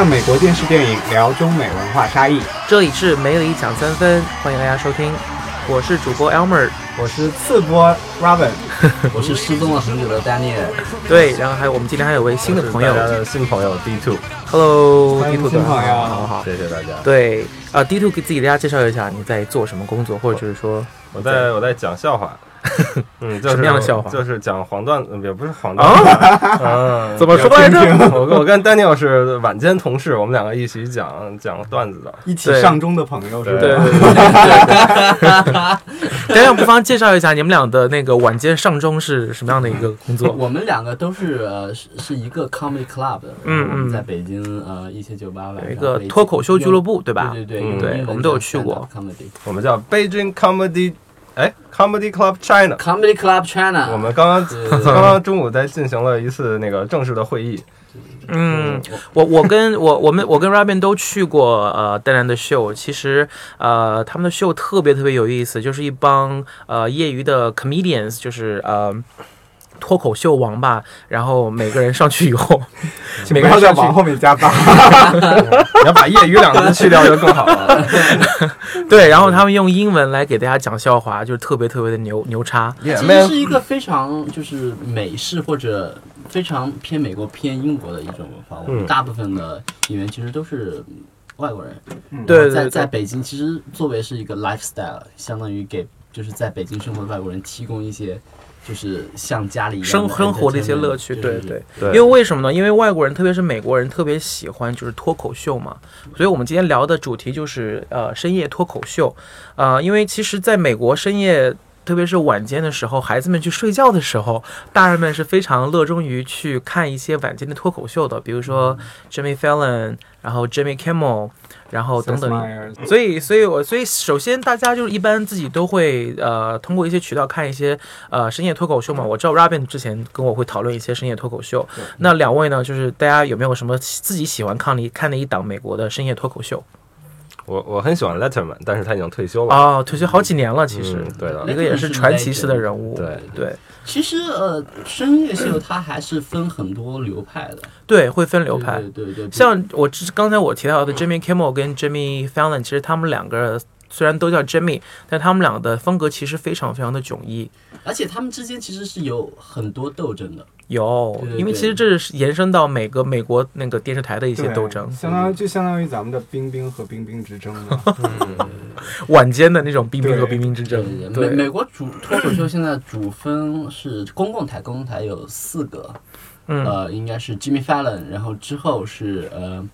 看美国电视电影，聊中美文化差异。这里是梅里讲三分，欢迎大家收听，我是主播 Elmer，我是次播 Robin，我是失踪了很久的 Daniel。对，然后还有我们今天还有位新的朋友，大家的新朋友 D Two。Hello，欢迎 D two 新朋友好好。谢谢大家。对，呃，D two 给自己大家介绍一下你在做什么工作，或者就是说，我在我在讲笑话，嗯，就是什么样的笑话就是讲黄段，嗯也不是黄段子，嗯，怎么说来着？我跟我跟 Daniel 是晚间同事，我们两个一起讲讲段子的。一起上中的朋友是吧？对对对对对。大家 不妨介绍一下你们俩的那个晚间上中是什么样的一个工作？我们两个都是呃是是一个 comedy club 的，嗯嗯在北京呃一些酒吧晚上有一个脱口秀俱乐部，对吧？对对嗯对对我们都有去过 comedy 我们叫 Beijing Comedy，哎，Comedy Club China。comedy club China。我们刚刚 刚刚中午在进行了一次那个正式的会议，嗯，我我跟我我们我跟 Robin 都去过呃戴兰的秀，其实呃他们的秀特别特别有意思，就是一帮呃业余的 comedians，就是呃。脱口秀王吧，然后每个人上去以后，每个人上去在王后面加八。你要把业余两个字去掉就更好了。对，然后他们用英文来给大家讲笑话，就是特别特别的牛牛叉。Yeah, 其实是一个非常就是美式或者非常偏美国偏英国的一种文化。我们嗯大部分的演员其实都是外国人。对在在北京，其实作为是一个 lifestyle，相当于给就是在北京生活的外国人提供一些就是像家里一样生生活的一些乐趣，对对对。对因为为什么呢？因为外国人，特别是美国人，特别喜欢就是脱口秀嘛，所以我们今天聊的主题就是呃深夜脱口秀，呃，因为其实在美国深夜。特别是晚间的时候，孩子们去睡觉的时候，大人们是非常乐衷于去看一些晚间的脱口秀的，比如说 Jimmy Fallon，然后 Jimmy Kimmel，然后等等所以，所以我所以首先大家就是一般自己都会呃通过一些渠道看一些呃深夜脱口秀嘛。我知道 Robin 之前跟我会讨论一些深夜脱口秀。那两位呢，就是大家有没有什么自己喜欢看的看的一档美国的深夜脱口秀？我我很喜欢 Letterman，但是他已经退休了。哦，退休好几年了，其实、嗯对的一个也是传奇式的人物。对对其实呃，深夜秀它还是分很多流派的，对，会分流派。对对对，对像我刚才我提到的 Jimmy Kimmel 跟 Jimmy Fallon，其实他们两个虽然都叫 Jimmy，但他们两个的风格其实非常非常的迥异。而且他们之间其实是有很多斗争的。有对，对因为其实这是延伸到每个美国那个电视台的一些斗争，相当于就相当于咱们的冰冰和冰冰之争嘛。晚间的那种冰冰和冰冰之争。美对，美国主脱口秀现在主分是公共台，公共台有四个，嗯，呃，应该是 Jimmy Fallon，然后之后是呃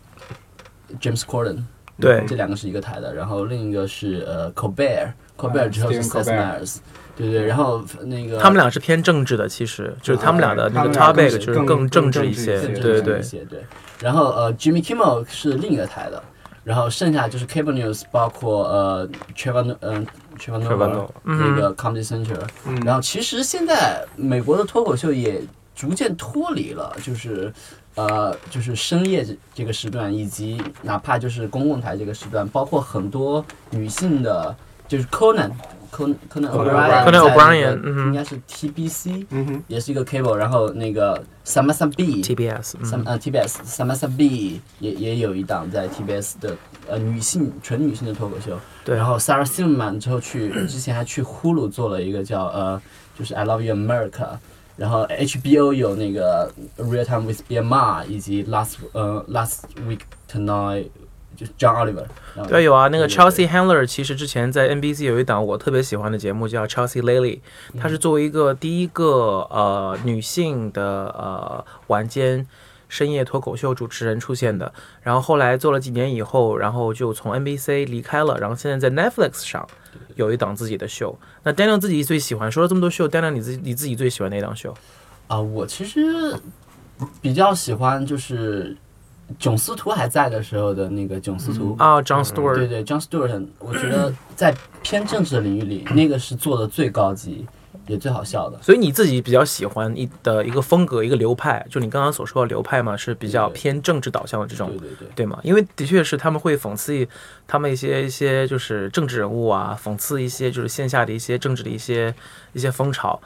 James Corden，对，这两个是一个台的，然后另一个是呃 Colbert，Colbert 之后是 Seth m e r s 对对，然后那个他们俩是偏政治的，其实就是他们俩的那个 topic 就是更政治一些，对对对。对，然后呃 Jimmy Kimmel 是另一个台的，然后剩下就是 Cable News，包括呃 Trevor 嗯。全都那个 Comedy Central，、然后其实现在美国的脱口秀也逐渐脱离了，就是。呃，就是深夜这这个时段，以及哪怕就是公共台这个时段，包括很多女性的，就是 Conan。Conan Conan O'Brien Conan 在那个 O'Brien，嗯哼应该是 TBC，嗯哼，也是一个 cable，然后那个 Samantha B，TBS，Sam 呃 TBS Samantha B 也也有一档在 TBS 的呃女性纯女性的脱口秀，对然后 Sarah Silverman 之后去之前还去 Hulu 做了一个叫呃就是 I Love You America，然后 HBO 有那个 Real Time with BMR 以及 Last 呃 Last Week Tonight 就是 John Oliver，对，有啊，那个 Chelsea Handler 其实之前在 NBC 有一档我特别喜欢的节目叫 Chelsea Lily，她是作为一个第一个呃女性的呃晚间深夜脱口秀主持人出现的，然后后来做了几年以后，然后就从 NBC 离开了，然后现在在 Netflix 上有一档自己的秀。那 Daniel 自己最喜欢，说了这么多秀，Daniel 你自己你自己最喜欢哪档秀？啊、我其实比较喜欢就是囧司图还在的时候的那个囧司图啊，John Stewart，对对，John Stewart，我觉得在偏政治领域里，那个是做的最高级也最好笑的。所以你自己比较喜欢一的一个风格一个流派，就你刚刚所说的流派嘛，是比较偏政治导向的这种对对对，对吗？因为的确是他们会讽刺他们一些一些就是政治人物啊，讽刺一些就是线下的一些政治的一些一些风潮。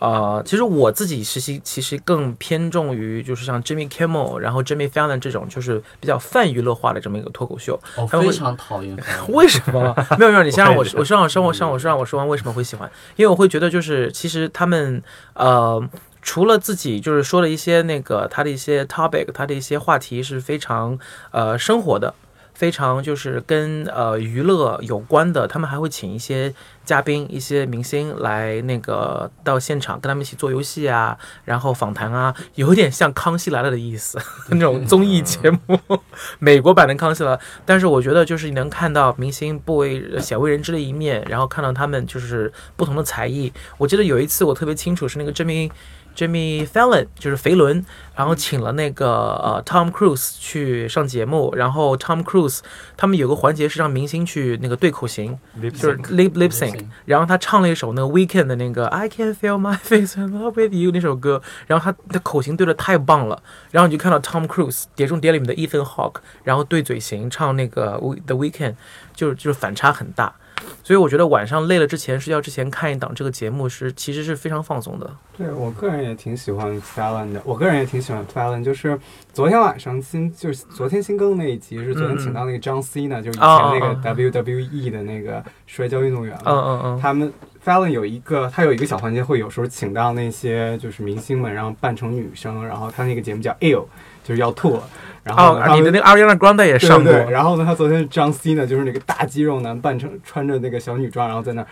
呃，其实我自己实习其实更偏重于就是像 Jimmy Kimmel，然后 Jimmy Fallon 这种就是比较泛娱乐化的这么一个脱口秀。我他非常讨厌。为什么？没有没有，你先让我我也是我让我让我让我让我说完为什么会喜欢，因为我会觉得就是其实他们呃。除了自己就是说了一些那个他的一些 topic，他的一些话题是非常呃生活的，非常就是跟呃娱乐有关的，他们还会请一些嘉宾、一些明星来那个到现场跟他们一起做游戏啊，然后访谈啊，有点像《康熙来了》的意思 那种综艺节目，美国版的《康熙来了》。但是我觉得就是你能看到明星不为鲜为人知的一面，然后看到他们就是不同的才艺。我记得有一次我特别清楚是那个 Jimmy Jimmy Fallon，就是肥伦，然后请了那个呃 Tom Cruise 去上节目，然后 Tom Cruise 他们有个环节是让明星去那个对口型，就是 lip lip sync，然后他唱了一首那个 Weekend 的那个 I Can Feel My Face in Love with You 那首歌，然后他的口型对的太棒了，然后你就看到 Tom Cruise 碟中谍里面的 Ethan Hawke，然后对嘴型唱那个 We- The Weekend，就是就是反差很大。所以我觉得晚上累了之前睡觉之前看一档这个节目是其实是非常放松的。对我个人也挺喜欢 Fallon 的，我个人也挺喜欢 Fallon，就是昨天晚上新就是昨天新更那一集是昨天请到那个 John Cena，、就是以前那个 WWE 的那个摔跤运动员嘛，嗯嗯嗯，他们 Fallon 有一个，他有一个小环节，会有时候请到那些就是明星们，然后扮成女生，然后他那个节目叫 Ill，就是要吐，然后你的那个 Ariana Grande 也上过，对对对，然后呢，他昨天是张 C 呢，就是那个大肌肉男扮成穿着那个小女装，然后在那儿。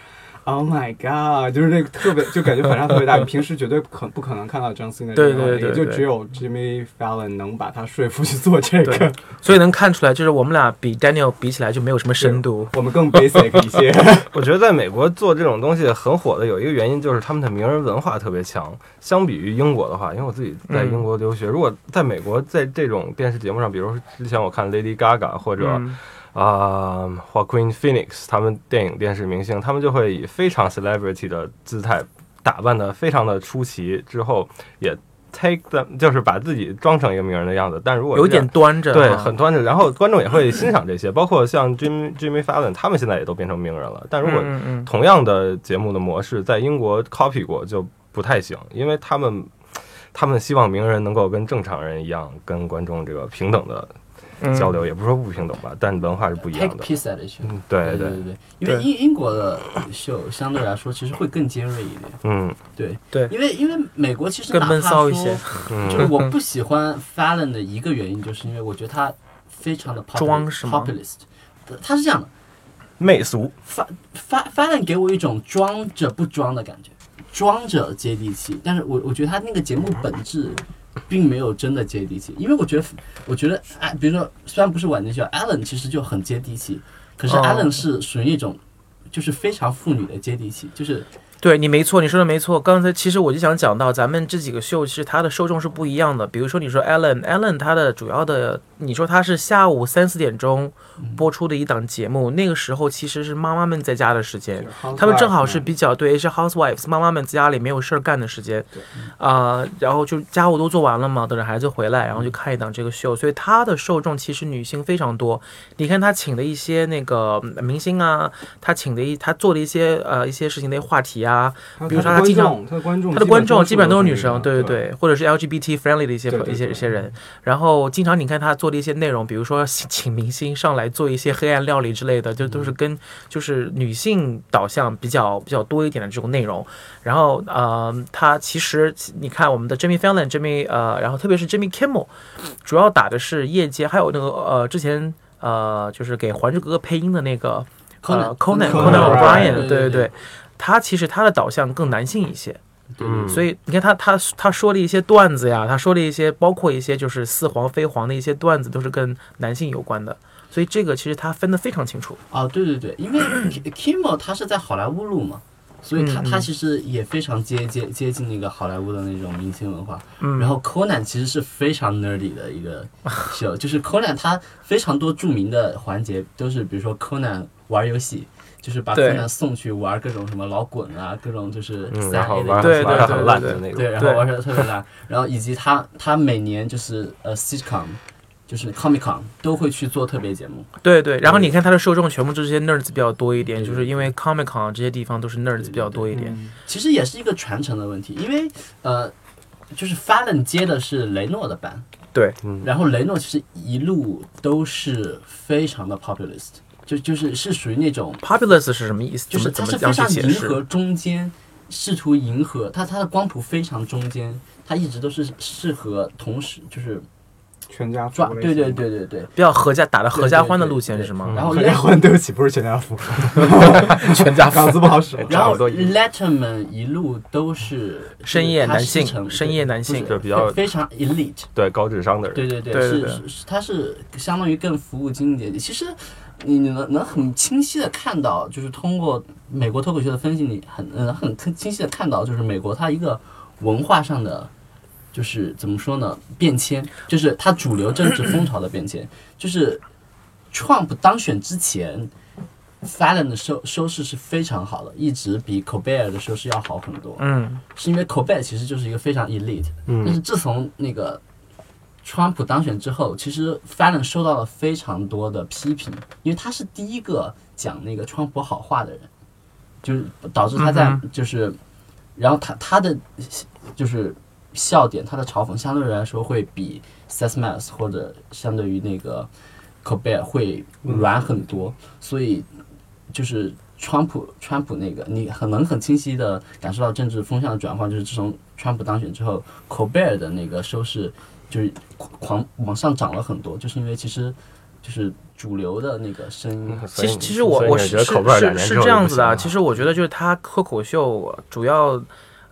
Oh my god！就是那个特别，就感觉反差特别大。你 平时绝对可不可能看到张 C 的对这样的对对对也就只有 Jimmy Fallon 能把他说服去做这个。所以能看出来，就是我们俩比 Daniel 比起来就没有什么深度。我们更 basic 一些。我觉得在美国做这种东西很火的有一个原因就是他们的名人文化特别强。相比于英国的话，因为我自己在英国留学，如果在美国在这种电视节目上，比如说之前我看 Lady Gaga 或者嗯啊，或 Queen Phoenix 他们电影电视明星，他们就会以非常 celebrity 的姿态打扮的非常的出奇，之后也 take them 就是把自己装成一个名人的样子。但如果有点端着，对，啊很端着，然后观众也会欣赏这些，包括像 Jimmy Jimmy Fallon 他们现在也都变成名人了。但如果同样的节目的模式在英国 copy 过就不太行，因为他们他们希望名人能够跟正常人一样，跟观众这个平等的嗯交流，也不是说不平等吧，但文化是不一 take 样的。piece at it 嗯，对对，对对对，因为英英国的秀相对来说其实会更尖锐一点，嗯。对。对。因为因为美国其实更哪怕说闷骚一些。就是嗯，我不喜欢 Fallon 的一个原因，就是因为我觉得他非常的装是吗？populist，他是这样的。媚俗，发发 Fallon 给我一种装着不装的感觉，装着接地气，但是我我觉得他那个节目本质并没有真的接地气，因为我觉得我觉得哎，比如说虽然不是晚间秀，Allen 其实就很接地气，可是哦。Allen 是属于一种就是非常妇女的接地气，就是对你没错，你说的没错。刚才其实我就想讲到，咱们这几个秀其实它的受众是不一样的。比如说你说 Ellen，Ellen 它的主要的，你说它是下午三四点钟播出的一档节目，那个时候其实是妈妈们在家的时间，他们正好是比较对，是 housewives 妈妈们在家里没有事儿干的时间对，啊、然后就家务都做完了嘛，等着孩子回来，然后就看一档这个秀，所以他的受众其实女性非常多。你看他请的一些那个嗯明星啊，他请的一他做的一些呃一些事情的话题啊，比如说他经常他的观众，他的观众基本上都是女女生，对对对。或者是 LGBT friendly 的一些一些一些人。然后经常你看他做的一些内容，比如说请请明星上来做一些黑暗料理之类的，就都是跟就是女性导向比较比较多一点的这种内容。然后呃，他其实你看我们的 Jimmy Fallon、Jimmy 呃，然后特别是 Jimmy Kimmel，主要打的是业界，还有那个呃之前呃就是给《还珠格格》配音的那个呃 Conan Conan O'Brien，对对对对，他其实他的导向更男性一些。对嗯所以你看他他他说了一些段子呀，他说了一些包括一些就是似黄非黄的一些段子，都是跟男性有关的。所以这个其实他分得非常清楚。啊，对对对，因为 Kimmel 他是在好莱坞录嘛，所以他他其实也非常接接接近那个好莱坞的那种明星文化。嗯，然后 Conan 其实是非常 nerdy 的一个秀，就是 Conan 他非常多著名的环节都是，比如说 Conan 玩游戏，就是把对。Conan 送去玩各种什么老滚啊，各种就是嗯，三然后 A 玩的对对玩的很烂对的那种，对，然后玩的特别烂，然后以及他他每年就是呃 sitcom。就是 Comic Con 都会去做特别节目。对对，然后你看他的受众全部这些 nerds 比较多一点，对就是因为 Comic Con 这些地方都是 nerds 比较多一点。嗯。其实也是一个传承的问题，因为呃，就是 Fallon 接的是雷诺的班，对，嗯然后雷诺其实一路都是非常的 populist，就就是是属于那种 Populous 是什么意思？就是它是非常？迎合中间，试图迎合它它的光谱非常中间，它一直都是适合同时就是全家福抓，对对对对对。比较合家打的合家欢的对对对路线是吗？然后合家欢，对不起，不是全家福，全家稿子不好使。然后 Letterman 一路都是深夜男性深夜男性不是就比较非常 elite，对高智商的人，对对对，对对对是是是，它是相当于更服务经济阶级。其实你你能能很清晰的看到，就是通过美国脱口秀的分析，你很嗯很清晰的看到，就是美国它一个文化上的。就是怎么说呢？变迁，就是它主流政治风潮的变迁。就是 Trump 当选之前，Fallon 的收收视是非常好的，一直比 Colbert 的收视要好很多。嗯，是因为 Colbert 其实就是一个非常 elite，、但是自从那个川普当选之后，其实 Fallon 受到了非常多的批评，因为他是第一个讲那个川普好话的人，就是导致他在嗯就是，然后他他的就是笑点，他的嘲讽相对来说会比 Seth Meyers 或者相对于那个 Colbert 会软很多，所以就是川普川普那个，你很能很清晰的感受到政治风向的转换，就是自从川普当选之后，Colbert 的那个收视就是狂狂往上涨了很多，就是因为其实就是主流的那个声音，其实其实我我是是是这样子的其实我觉得就是他脱口秀主要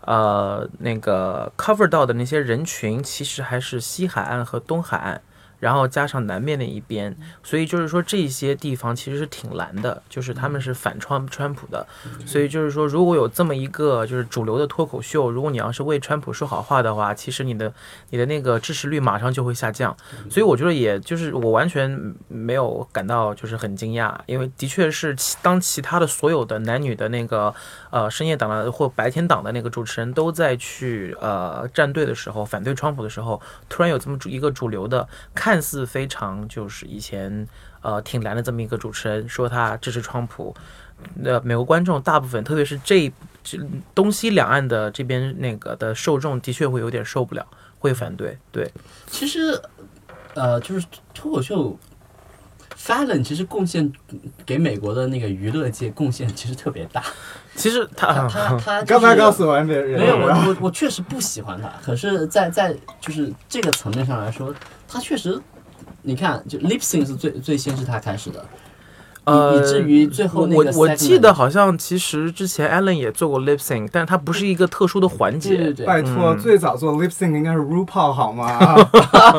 呃那个 cover 到的那些人群，其实还是西海岸和东海岸。然后加上南面那一边，所以就是说这些地方其实是挺蓝的，就是他们是反川川普的，所以就是说如果有这么一个就是主流的脱口秀，如果你要是为川普说好话的话，其实你的你的那个支持率马上就会下降。所以我觉得也就是我完全没有感到就是很惊讶，因为的确是其当其他的所有的男女的那个呃深夜档的或白天档的那个主持人都在去呃站队的时候，反对川普的时候，突然有这么主一个主流的，看看似非常就是以前呃挺蓝的这么一个主持人说他支持川普。那，美国观众大部分，特别是这这东西两岸的这边那个的受众，的确会有点受不了，会反对。对，其实呃就是脱口秀。Fallon 其实贡献给美国的那个娱乐界贡献其实特别大，其实他他他他、就是、刚才告诉完别人，没有，我我我确实不喜欢他，可是在，在就是这个层面上来说，他确实，你看，就 lip sync 是最最先是他开始的，呃，以以至于最后那个我我记得好像其实之前 Allen 也做过 lip sync，但是它不是一个特殊的环节，对对对，拜托，嗯最早做 lip sync 应该是 RuPaul 好吗？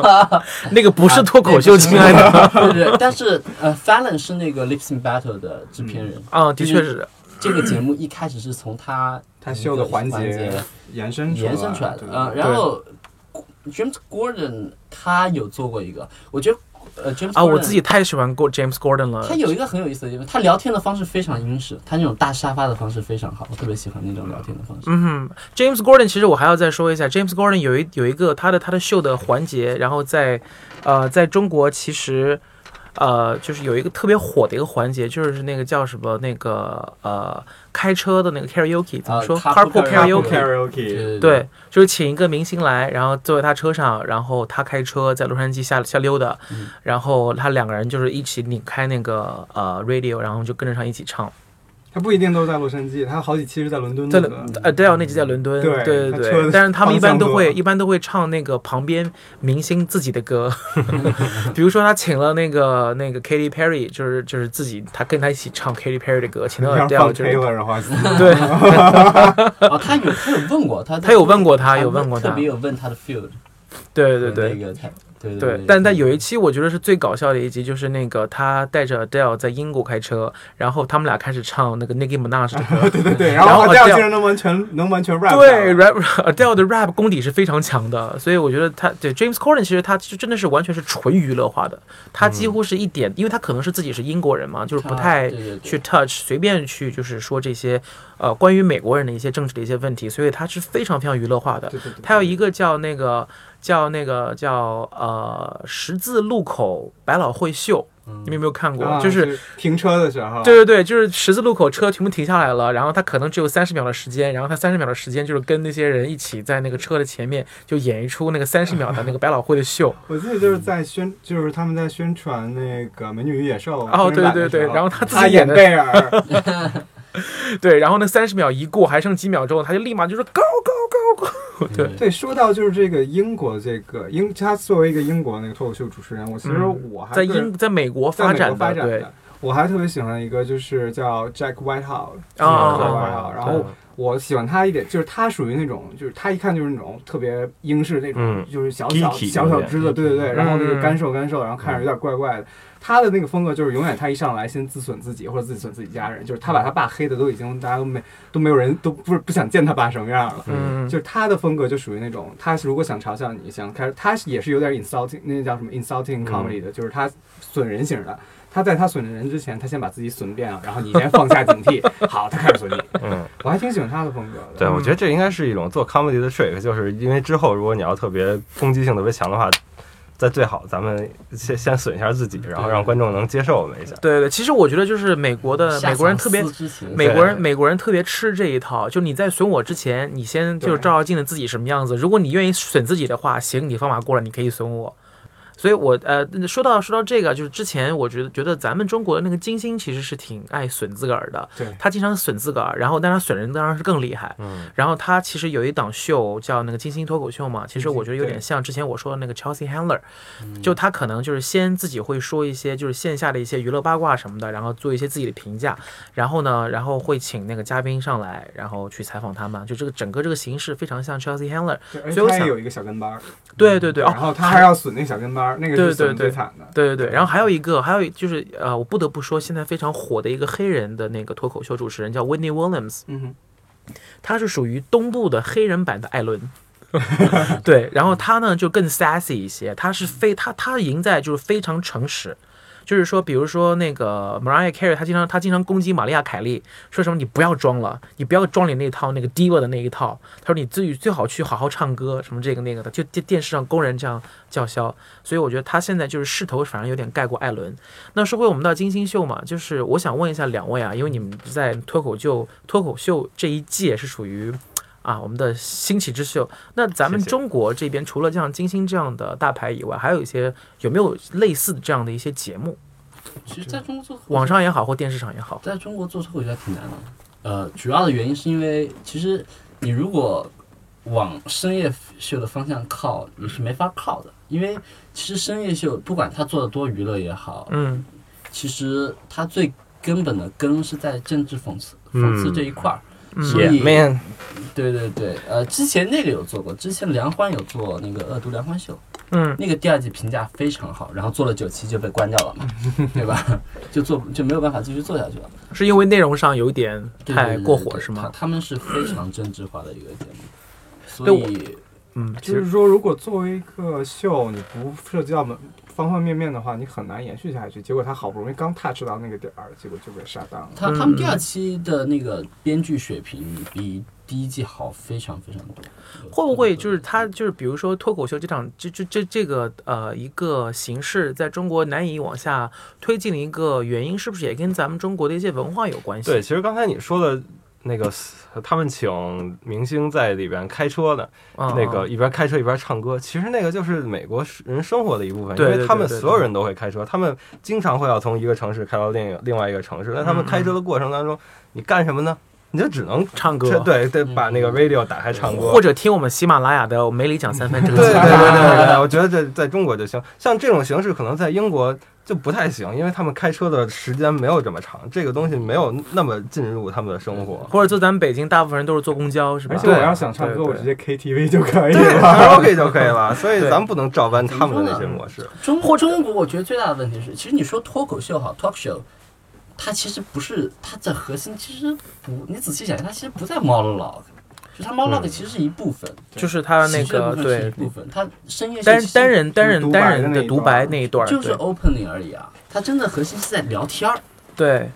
那个不是脱口秀，啊亲爱的。对 对对，但是呃，Fallon 是那个 lip sync battle 的制片人，啊，的确是，这个节目一开始是从他 他秀的环环节延伸延伸出来的，对嗯，然后 James Gordon 他有做过一个，我觉得呃 James 啊，我自己太喜欢过 James Gordon 了他。有一个很有意思的地方，他聊天的方式非常英式，他那种大沙发的方式非常好，我特别喜欢那种聊天的方式。嗯哼，James Gordon，其实我还要再说一下，James Gordon 有一有一个他的他的秀的环节，然后在呃在中国其实呃就是有一个特别火的一个环节，就是那个叫什么那个呃开车的那个 karaoke 怎么说、啊 carpool karaoke 对，就是请一个明星来，然后坐在他车上，然后他开车在洛杉矶下下溜达，嗯。然后他两个人就是一起拧开那个呃 radio，然后就跟着上一起唱。他不一定都是在洛杉矶，他好几期是在伦敦的。伦呃 Adele 那集在伦敦，对对对但是他们一般都会一般都会唱那个旁边明星自己的歌，比如说他请了那个那个 Katy Perry，就是就是自己他跟他一起唱 Katy Perry 的歌，请到要 Adele 就是对 哦，他有他有问过他，他有问过他有问过他特别有问他的 field，对对对那个他对对，但但有一期我觉得是最搞笑的一集，就是那个他带着 Adele 在英国开车，然后他们俩开始唱那个 Nicki Minaj 的歌，对对对，然后 Adele 竟然能完全能完全 rap，对，rap Adele 的 rap 功底是非常强的，所以我觉得他对 James Corden 其实他就真的是完全是纯娱乐化的，他几乎是一点，因为他可能是自己是英国人嘛，就是不太对对对。去 touch 随便去就是说这些呃关于美国人的一些政治的一些问题，所以他是非常非常娱乐化的。对对对，他有一个叫那个叫那个叫呃十字路口百老汇秀，你们有没有看过？啊就是停车的时候，对对对，就是十字路口车全部停下来了，然后他可能只有三十秒的时间，然后他三十秒的时间就是跟那些人一起在那个车的前面就演一出那个三十秒的那个百老汇的秀。我记得就是在宣，就是他们在宣传那个《美女与野兽》哦，对对对然后他自己演的演贝尔 对，然后那三十秒一过，还剩几秒钟，他就立马就说 go go go go。对，对，说到就是这个英国这个英，他作为一个英国那个脱口秀主持人，我其实嗯我还在英在美国发展的，发展的，我还特别喜欢一个就是叫 Jack Whitehall，啊 Whitehall，然后我喜欢他一点，就是他属于那种，就是他一看就是那种特别英式那种，嗯就是小小小小只的，对对对，然后那个嗯干瘦干瘦，然后看着有点怪怪的。他的那个风格就是永远他一上来先自损自己或者自损自己家人，就是他把他爸黑的都已经大家都没都没有人都不是不想见他爸什么样了。嗯，就是他的风格就属于那种，他如果想嘲笑你，想开，他也是有点 insulting，那叫什么 insulting comedy 的，就是他损人型的。他在他损人之前，他先把自己损遍了，然后你先放下警惕，好，他开始损你。嗯，我还挺喜欢他的风格的。对，我觉得这应该是一种做 comedy 的 trick，就是因为之后如果你要特别攻击性特别强的话，在最好咱们先先损一下自己，然后让观众能接受我们一下。对对，其实我觉得就是美国的美国人特别美国人美国人特别吃这一套，就你在损我之前，你先就是照照镜子自己什么样子。如果你愿意损自己的话，行，你方法过了，你可以损我。所以我呃说到说到这个，就是之前我觉得觉得咱们中国的那个金星其实是挺爱损自个儿的，对他经常损自个儿，然后但他损人当然是更厉害。嗯，然后他其实有一档秀叫那个金星脱口秀嘛，其实我觉得有点像之前我说的那个 Chelsea Handler，就他可能就是先自己会说一些就是线下的一些娱乐八卦什么的，然后做一些自己的评价，然后呢，然后会请那个嘉宾上来，然后去采访他们，就这个整个这个形式非常像 Chelsea Handler。所以我想有一个小跟班儿，对对对，哦然，后他还要损那个小跟班儿，那个对是损对对最惨的。对对对，然后还有一个，还有就是呃，我不得不说，现在非常火的一个黑人的那个脱口秀主持人叫 Whitney Williams，嗯哼，他是属于东部的黑人版的艾伦。对，然后他呢就更 sassy 一些，他是非他他赢在就是非常诚实，就是说，比如说那个 Mariah Carey，他经常他经常攻击玛丽亚凯莉，说什么你不要装了，你不要装你那套那个 diva 的那一套，他说你自己最好去好好唱歌，什么这个那个的，就电电视上公然这样叫嚣，所以我觉得他现在就是势头反而有点盖过艾伦。那说回我们到金星秀嘛，就是我想问一下两位啊，因为你们在脱口秀脱口秀这一届是属于。啊，我们的兴起之秀。那咱们中国这边除了像金星这样的大牌以外，还有一些有没有类似的这样的一些节目？其实在中国做网上也好，或电视上也好。在中国做脱口秀还挺难的。呃，主要的原因是因为其实你如果往深夜秀的方向靠，你是没法靠的，因为其实深夜秀不管他做的多娱乐也好，嗯其实它最根本的根是在政治讽刺嗯讽刺这一块儿。嗯所以 Yeah, man，对对对，呃，之前那个有做过，之前梁欢有做那个恶毒梁欢秀，嗯那个第二季评价非常好，然后做了九期就被关掉了嘛，对吧？就做就没有办法继续做下去了。是因为内容上有点太过对对对火是吗？他他们是非常政治化的一个节目，所以嗯，其实就是说，如果作为一个秀，你不涉及到门方方面面的话，你很难延续下去。结果他好不容易刚 touch 到那个点儿，结果就被杀档了。他嗯他们第二期的那个编剧水平比第一季好非常非常多。会不会就是他就是比如说脱口秀这场这这这这个呃一个形式在中国难以往下推进的一个原因，是不是也跟咱们中国的一些文化有关系？对，其实刚才你说的那个，他们请明星在里边开车的，嗯，那个一边开车一边唱歌，其实那个就是美国人生活的一部分，因为他们所有人都会开车，他们经常会要从一个城市开到另一个另外一个城市。那他们开车的过程当中，你干什么呢？你就只能唱歌对对，把那个 radio 打开唱歌，或者听我们喜马拉雅的《梅里讲三分》这个。对对对对对，我觉得这在中国就行。像这种形式，可能在英国就不太行，因为他们开车的时间没有这么长，这个东西没有那么进入他们的生活。或者就咱们北京，大部分人都是坐公交，是吧？而且我要想唱歌，我直接 KTV 就可以对，了。卡拉 OK 就可以了，所以咱们不能照搬他们的那些模式。中国中国，我觉得最大的问题是，其实你说脱口秀好，talk show，它其实不是它的核心，其实不，你仔细想，它其实不在 monologue，就它 monologue 其实是一部分，就是他那个对部分是一部分，它深夜单单人单人单人的独白那一段，就是 opening 而已啊，它真的核心是在聊天儿。对。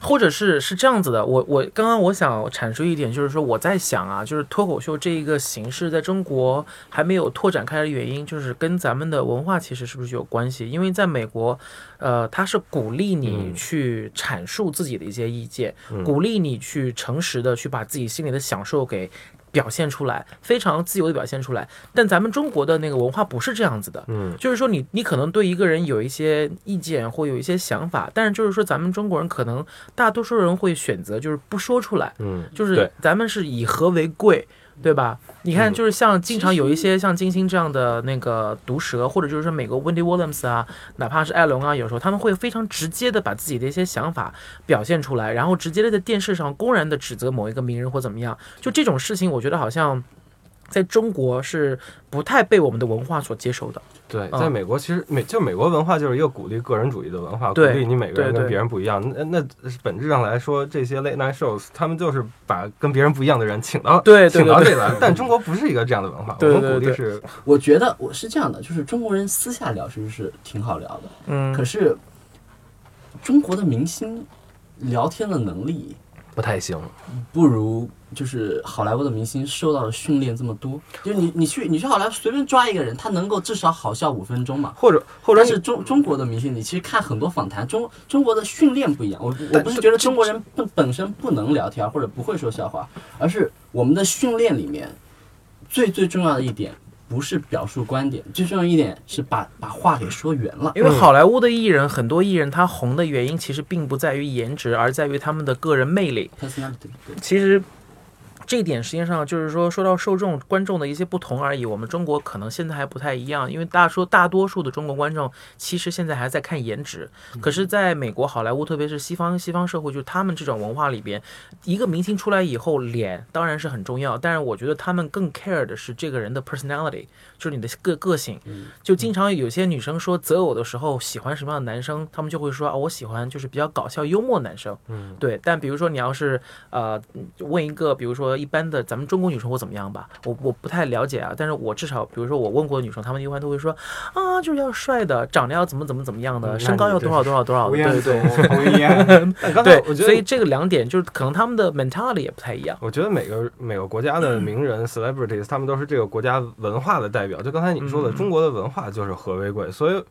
或者是是这样子的，我我刚刚我想阐述一点，就是说我在想啊，就是脱口秀这一个形式在中国还没有拓展开来的原因，就是跟咱们的文化其实是不是有关系？因为在美国，呃，它是鼓励你嗯。去阐述自己的一些意见，嗯。鼓励你去诚实的去把自己心里的享受给表现出来，非常自由的表现出来。但咱们中国的那个文化不是这样子的，嗯就是说你你可能对一个人有一些意见或有一些想法，但是就是说咱们中国人可能大多数人会选择就是不说出来，嗯，就是咱们是以和为贵。对吧？你看，嗯就是像经常有一些像金星这样的那个毒舌，或者就是说美国 Wendy Williams 啊，哪怕是艾伦啊，有时候他们会非常直接的把自己的一些想法表现出来，然后直接的在电视上公然的指责某一个名人或怎么样。就这种事情，我觉得好像在中国是不太被我们的文化所接受的。对，嗯在美国其实美就美国文化就是一个鼓励个人主义的文化，鼓励你每个人跟别人不一样。那那本质上来说，这些 late night shows 他们就是把跟别人不一样的人请到对请到这里来。但中国不是一个这样的文化，对我们鼓对对励是我觉得我是这样的，就是中国人私下聊其实是挺好聊的，嗯可是中国的明星聊天的能力不太行。不如就是好莱坞的明星受到的训练这么多。就你你去你去好莱坞随便抓一个人，他能够至少好笑五分钟嘛。或者或者是中中国的明星，你其实看很多访谈，中中国的训练不一样。我我不是觉得中国人本本身不能聊天或者不会说笑话，而是我们的训练里面最最重要的一点，不是表述观点，最重要一点是把把话给说圆了。因为好莱坞的艺人，很多艺人他红的原因其实并不在于颜值，而在于他们的个人魅力。其实这一点实际上就是说，说到受众观众的一些不同而已。我们中国可能现在还不太一样，因为大说大多数的中国观众其实现在还在看颜值，可是在美国好莱坞，特别是西方西方社会，就是他们这种文化里边，一个明星出来以后，脸当然是很重要，但是我觉得他们更 care 的是这个人的 personality，就是你的个个性。就经常有些女生说择偶的时候喜欢什么样的男生，他们就会说啊，我喜欢就是比较搞笑幽默的男生。嗯，对。但比如说你要是呃问一个，比如说一般的咱们中国女生会怎么样吧，我我不太了解啊，但是我至少比如说我问过的女生，她们一般都会说啊，就是要帅的，长得要怎么怎么怎么样的，嗯身高要多少多少多少对、对。对。所以这个两点就是可能他们的 mentality 也不太一样。我觉得每个每个国家的名人 celebrities，他们都是这个国家文化的代表。就刚才你说的，嗯中国的文化就是和为贵，所以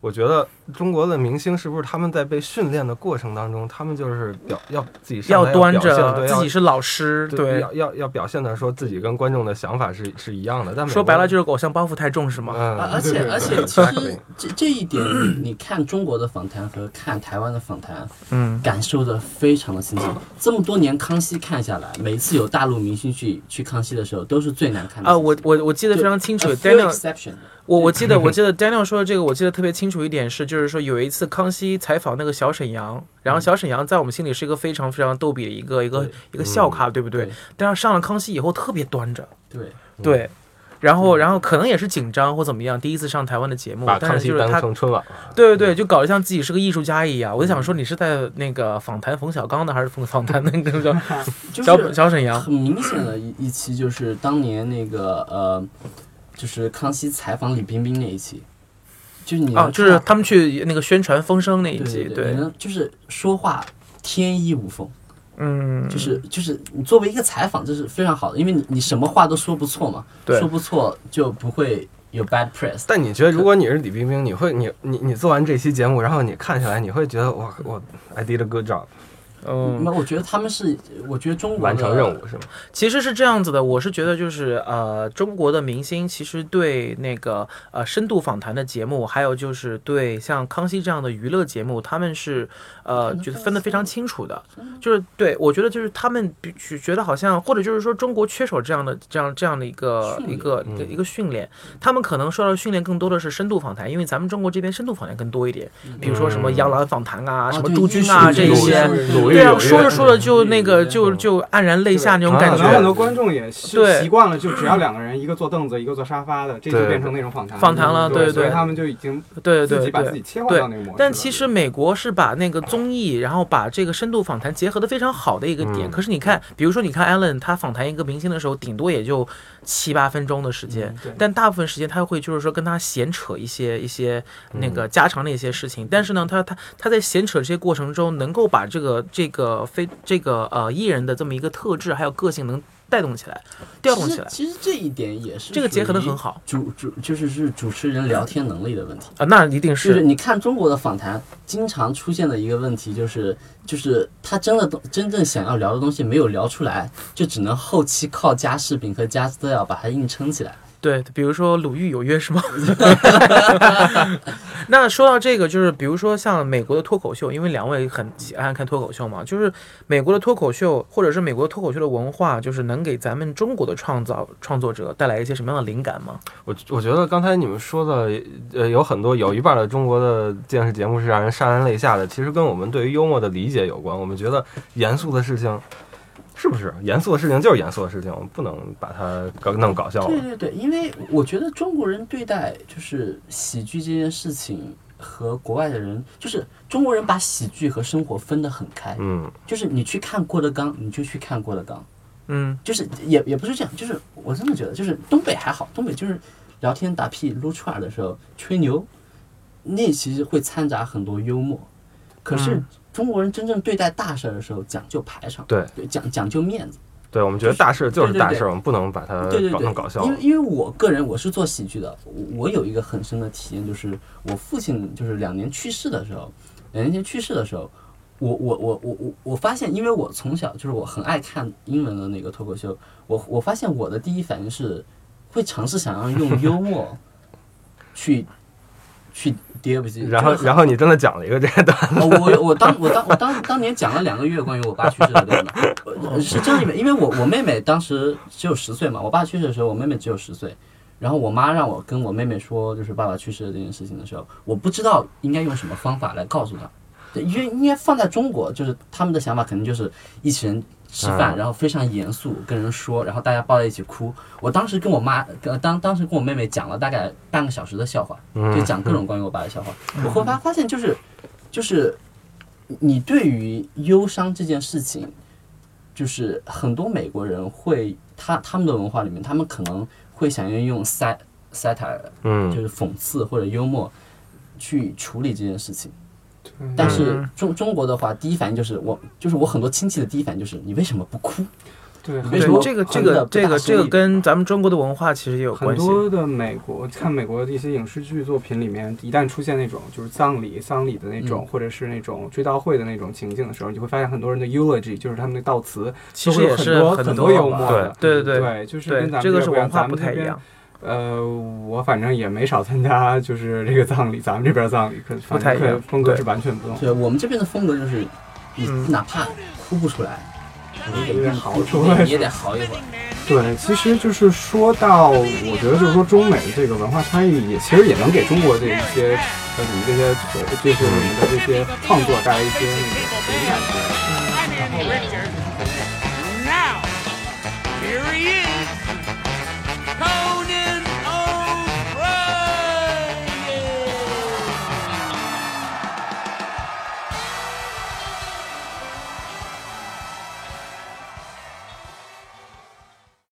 我觉得中国的明星是不是他们在被训练的过程当中，他们就是表要自己上要端着自己是老师，对对，要要要表现的说自己跟观众的想法是是一样的。但说白了就是偶像包袱太重，是吗？嗯，而而且而且，其实这这一点，你你看中国的访谈和看台湾的访谈，嗯，感受的非常的亲切。这么多年康熙看下来，每次有大陆明星去去康熙的时候，都是最难看的啊。我我我记得非常清楚 exception 我我记得我 记得 Daniel 说的这个，我记得特别清楚一点是，就是说有一次康熙采访那个小沈阳，然后小沈阳在我们心里是一个非常非常逗比的一个一个一个笑咖，对不对对？但是上了康熙以后特别端着，对，对。然后，然后可能也是紧张或怎么样，第一次上台湾的节目把，康熙当但是就是他，成春晚了。对对对，就搞得像自己是个艺术家一样。我就想说，你是在那个访谈冯小刚的，还是访访谈那个叫 小小沈阳？很明显的一一期，就是当年那个呃，就是康熙采访李冰冰那一期，就是你啊，就是他们去那个宣传风声那一对集，对，就是说话天衣无缝。嗯，就是就是你作为一个采访，这是非常好的，因为你你什么话都说不错嘛，对说不错就不会有 bad press。但你觉得，如果你是李冰冰，你会你你你做完这期节目，然后你看下来，你会觉得哇，我 I did a good job，嗯，那我觉得他们是，我觉得中国的完成任务是吗？其实是这样子的，我是觉得就是呃，中国的明星其实对那个呃深度访谈的节目，还有就是对像康熙这样的娱乐节目，他们是呃觉得分得非常清楚的。就是对我觉得就是他们比觉得好像，或者就是说中国缺少这样的这样这样的一个一个一个训练，他们可能受到的训练更多的是深度访谈，因为咱们中国这边深度访谈更多一点，比如说什么嗯杨澜访谈啊，什么朱军啊这些。对啊，说着说着就那个嗯就就黯然泪下那种感可能很多觉。观众也习惯了，就只要两个人，一个坐凳子，一个坐沙发的，这就变成那种访谈访谈了对对对所以他们就已经对对自己把自对。己切换到那个模式。但其实美国是把那个综艺，然后把这个深度访谈结合的非常好的一个点。嗯可是你看，比如说你看 Allen 他访谈一个明星的时候，顶多也就七八分钟的时间，嗯但大部分时间他会就是说跟他闲扯一些一些那嗯个家常的一些事情。但是呢，他他他在闲扯这些过程中，能够把这个这个非这个呃艺人的这么一个特质还有个性能带动起来，调动起来，其实这一点也是这个结合的很好主主就是是主持人聊天能力的问题。啊，那一定是就是是你看中国的访谈，经常出现的一个问题就是，就是他真的真正想要聊的东西没有聊出来，就只能后期靠加视频和加资料把它硬撑起来。对，比如说鲁豫有约是吗？那说到这个，就是比如说像美国的脱口秀，因为两位很喜爱看脱口秀嘛，就是美国的脱口秀或者是美国脱口秀的文化，就是能给咱们中国的创造创作者带来一些什么样的灵感吗？我我觉得刚才你们说的，呃，有很多有一半的中国的电视节目是让人潸然泪下的，其实跟我们对于幽默的理解有关。我们觉得严肃的事情，是不是严肃的事情就是严肃的事情，我们不能把它搞弄搞笑了。对对对，因为我觉得中国人对待就是喜剧这件事情和国外的人，就是中国人把喜剧和生活分得很开，嗯，就是你去看郭德纲，你就去看郭德纲。嗯，就是也也不是这样，就是我真的觉得，就是东北还好，东北就是聊天打屁撸串儿的时候吹牛，那其实会掺杂很多幽默。可是嗯中国人真正对待大事儿的时候讲究排场，对。对，讲讲究面子，对，我们觉得大事就是对对对。大事，我们不能把它搞对对。对弄搞笑。因为因为我个人我是做喜剧的，我我有一个很深的体验，就是我父亲就是两年去世的时候，两年前去世的时候，我我我我我我发现，因为我从小就是我很爱看英文的那个脱口秀，我我发现我的第一反应是会尝试想要用幽默去去 deal with it，然后然后你真的讲了一个这个段子，哦，我我当我当我当当年讲了两个月关于我爸去世的段子，呃是这样因为因为我我妹妹当时只有十岁嘛，我爸去世的时候我妹妹只有十岁，然后我妈让我跟我妹妹说就是爸爸去世的这件事情的时候，我不知道应该用什么方法来告诉她，对因为应该放在中国就是他们的想法肯定就是一群人吃饭，嗯然后非常严肃跟人说，然后大家抱在一起哭。我当时跟我妈，呃当当时跟我妹妹讲了大概半个小时的笑话，就嗯，讲各种关于我爸的笑话。我后来发现，就是就是你对于忧伤这件事情，就是很多美国人会他他们的文化里面，他们可能会想要用 sat satire，就嗯，是讽刺或者幽默去处理这件事情。但是嗯中中国的话，第一反应就是我，就是我很多亲戚的第一反应就是你为什么不哭？对，为什么对这个这很多的个这个这个跟咱们中国的文化其实也有很关系。多的美国看美国的一些影视剧作品里面，一旦出现那种就是葬礼、丧礼的那种，嗯或者是那种追悼会的那种情景的时候，你会发现很多人的 eulogy 就是他们的悼词，其实也是很很多幽默的。对对对对，就是跟咱们这个是文化不太一样。呃，我反正也没少参加，就是这个葬礼，咱们这边葬礼可不太一样风格是完全不同。对我们这边的风格就是，你嗯哪怕哭不出来，你得硬嚎出来你也得嚎一会儿。对，其实就是说到，我觉得就是说中美这个文化差异也其实也能给中国这一些呃你们这些这些你们的这些创作带来一些那个灵感。I'm Richard.